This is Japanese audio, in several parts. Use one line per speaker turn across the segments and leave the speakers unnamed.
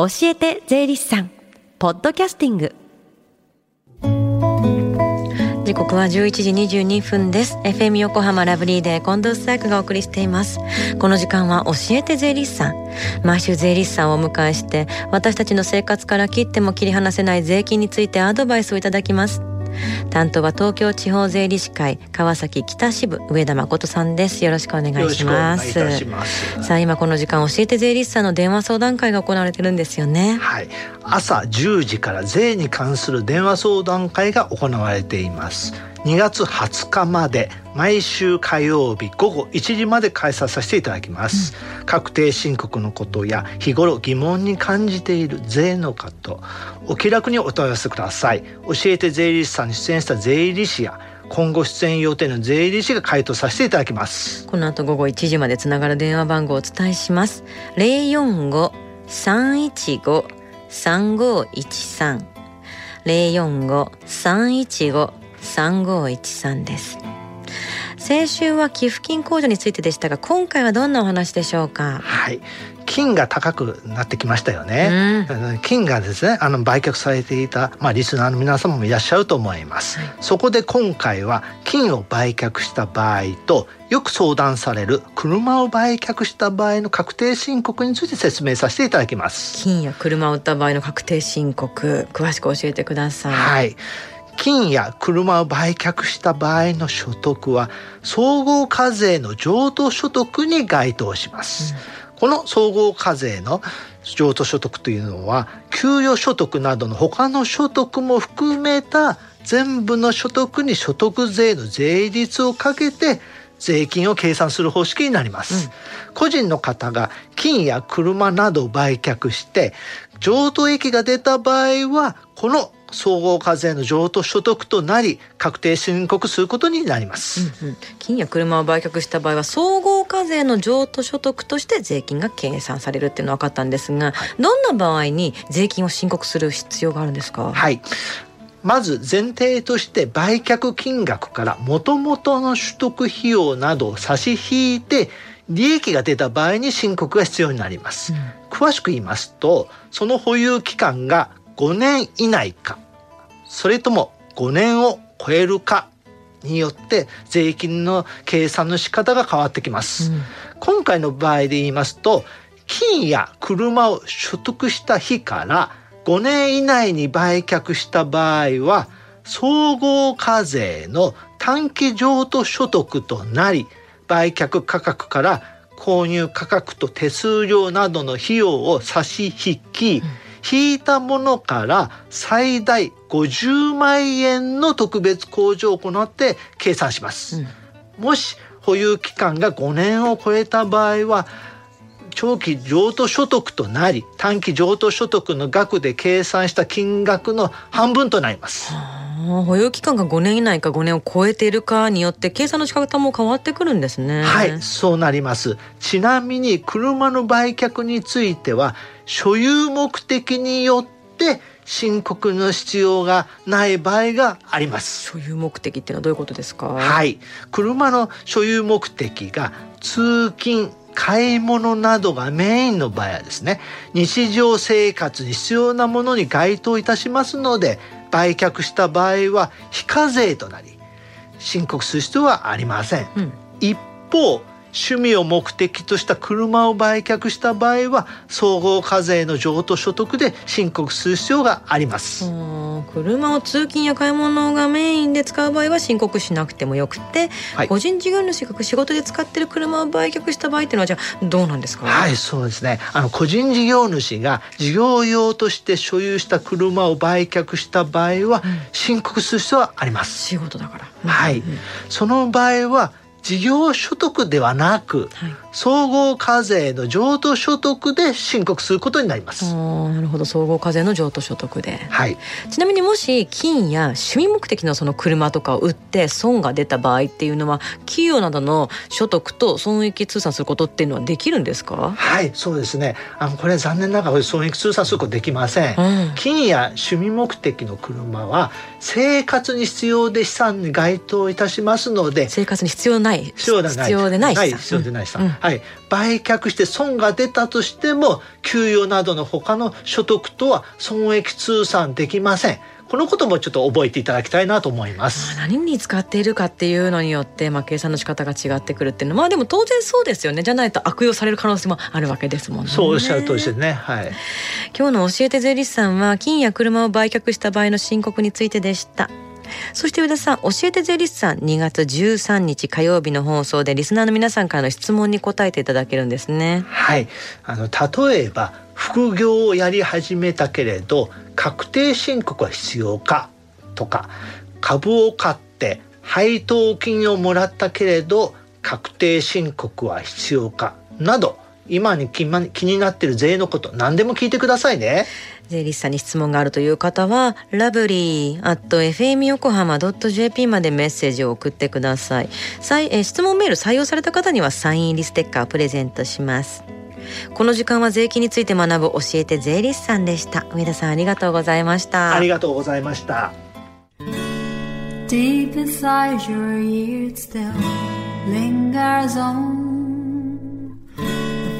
教えて税理士さん。ポッドキャスティング。時刻は11時22分です。FM 横浜ラブリーで近藤紗友がお送りしています。この時間は教えて税理士さん。毎週税理士さんをお迎えして私たちの生活から切っても切り離せない税金についてアドバイスをいただきます。担当は東京地方税理士会川崎北支部上田誠さんです。よろしくお願いします。さあ今この時間教えて税理士さんの電話相談会が行われてるんですよね。
はい。朝10時から税に関する電話相談会が行われています2月20日まで毎週火曜日午後1時まで開催させていただきます、うん、確定申告のことや日頃疑問に感じている税のことお気楽にお問い合わせください。教えて税理士さんに出演した税理士や今後出演予定の税理士が回答させていただきます。
この後午後1時までつながる電話番号をお伝えします。045-315-3513 045-315 3513です。先週は寄付金控除についてでしたが今回はどんなお話でしょうか？
はい。金が高くなってきましたよね、うん、金がですねあの売却されていたまあリスナーの皆様もいらっしゃると思います、はい、そこで今回は金を売却した場合とよく相談される車を売却した場合の確定申告について説明させていただきます。
金や車を売った場合の確定申告詳しく教えてください。
はい金や車を売却した場合の所得は総合課税の譲渡所得に該当します、うん、この総合課税の譲渡所得というのは給与所得などの他の所得も含めた全部の所得に所得税の税率をかけて税金を計算する方式になります、うん、個人の方が金や車などを売却して譲渡益が出た場合はこの総合課税の譲渡所得となり確定申告することになります、
うんうん、金や車を売却した場合は総合課税の譲渡所得として税金が計算されるっていうのは分かったんですが、はい、どんな場合に税金を申告する必要があるんですか？
はい。まず前提として売却金額からもともとの取得費用などを差し引いて利益が出た場合に申告が必要になります、うん、詳しく言いますとその保有期間が5年以内か。それとも5年を超えるかによって税金の計算の仕方が変わってきます、うん、今回の場合で言いますと金や車を所得した日から5年以内に売却した場合は総合課税の短期譲渡所得となり売却価格から購入価格と手数料などの費用を差し引き、うん引いたものから最大50万円の特別控除を行って計算します。うん、もし保有期間が5年を超えた場合は長期譲渡所得となり短期譲渡所得の額で計算した金額の半分となります。
保有期間が5年以内か5年を超えているかによって計算の仕方も変わってくるんですね。
はいそうなります。ちなみに車の売却については所有目的によって申告の必要がない場合があります。
所有目的っていうのはどういうことですか？
はい。車の所有目的が通勤買い物などがメインの場合はですね日常生活に必要なものに該当いたしますので売却した場合は非課税となり申告する必要はありません、うん、一方趣味を目的とした車を売却した場合は総合課税の譲渡所得で申告する必要があります。
車を通勤や買い物がメインで使う場合は申告しなくてもよくて、はい、個人事業主が仕事で使ってる車を売却した場合っていうのはじゃあどうなんですか？
はいそうですね。あの個人事業主が事業用として所有した車を売却した場合は、申告する必要はあります、
仕事だから、
はい、その場合は事業所得ではなく、はい、総合課税の譲渡所得で申告することになります。
なるほど。総合課税の譲渡所得で、
はい、
ちなみにもし金や趣味目的のその車とかを売って損が出た場合っていうのは企業などの所得と損益通算することっていうのはできるんですか？
はいそうですね。あのこれ残念ながら損益通算することできません、うん、金や趣味目的の車は生活に必要で資産に該当いたしますので
生活に必要ないない必要でない
必要でない資産、うん、はい売却して損が出たとしても給与などの他の所得とは損益通算できませんこのこともちょっと覚えていただきたいなと思います。
何に使っているかっていうのによって、まあ、計算の仕方が違ってくるっていうのは、まあでも当然そうですよね。じゃないと悪用される可能性もあるわけですもんね。
そうおっしゃる通りですね。はい。
今日の教えて税理士さんは、金や車を売却した場合の申告についてでした。そして上田さん、教えて税理士さん、2月13日火曜日の放送でリスナーの皆さんからの質問に答えていただけるんですね。
はい。あの、例えば、副業をやり始めたけれど、確定申告は必要かとか株を買って配当金をもらったけれど確定申告は必要かなど今に気になってる税のこと何でも聞いてくださいね。
税理士さんに質問があるという方は、ラブリー at fm 横浜 .jp までメッセージを送ってください。え質問メール採用された方にはサイン入りステッカーをプレゼントします。この時間は税金について学ぶ教えて税理士さんでした。上田さんありがとうございました。
ありがとうございました。Deep inside your ears still lingers on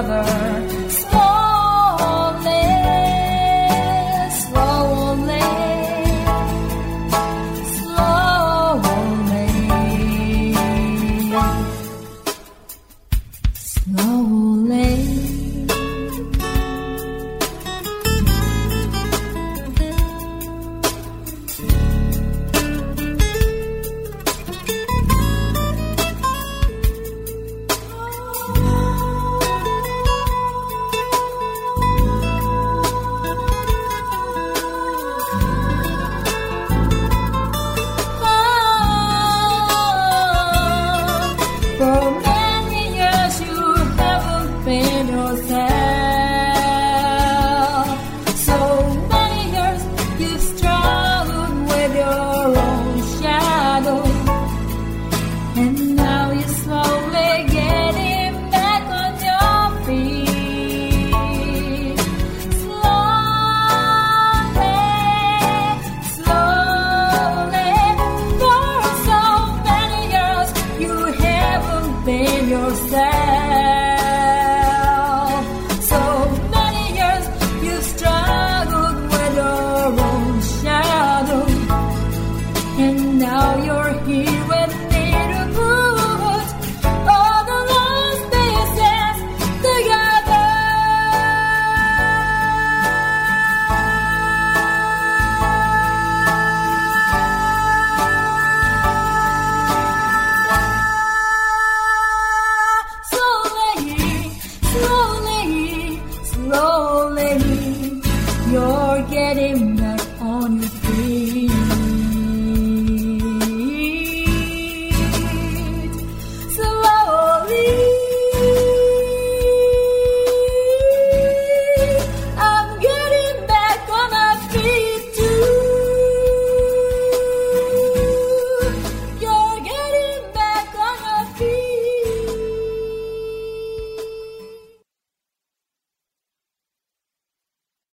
another. penosas.